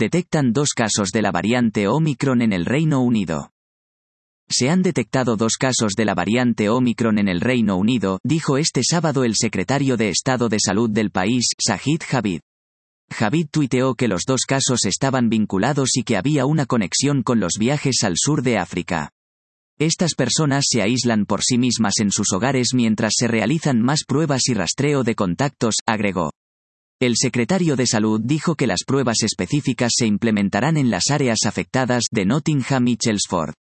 Detectan dos casos de la variante Omicron en el Reino Unido. Se han detectado dos casos de la variante Omicron en el Reino Unido, dijo este sábado el secretario de Estado de Salud del país, Sajid Javid. Javid tuiteó que los dos casos estaban vinculados y que había una conexión con los viajes al sur de África. Estas personas se aíslan por sí mismas en sus hogares mientras se realizan más pruebas y rastreo de contactos, agregó. El secretario de Salud dijo que las pruebas específicas se implementarán en las áreas afectadas de Nottingham y Chelmsford.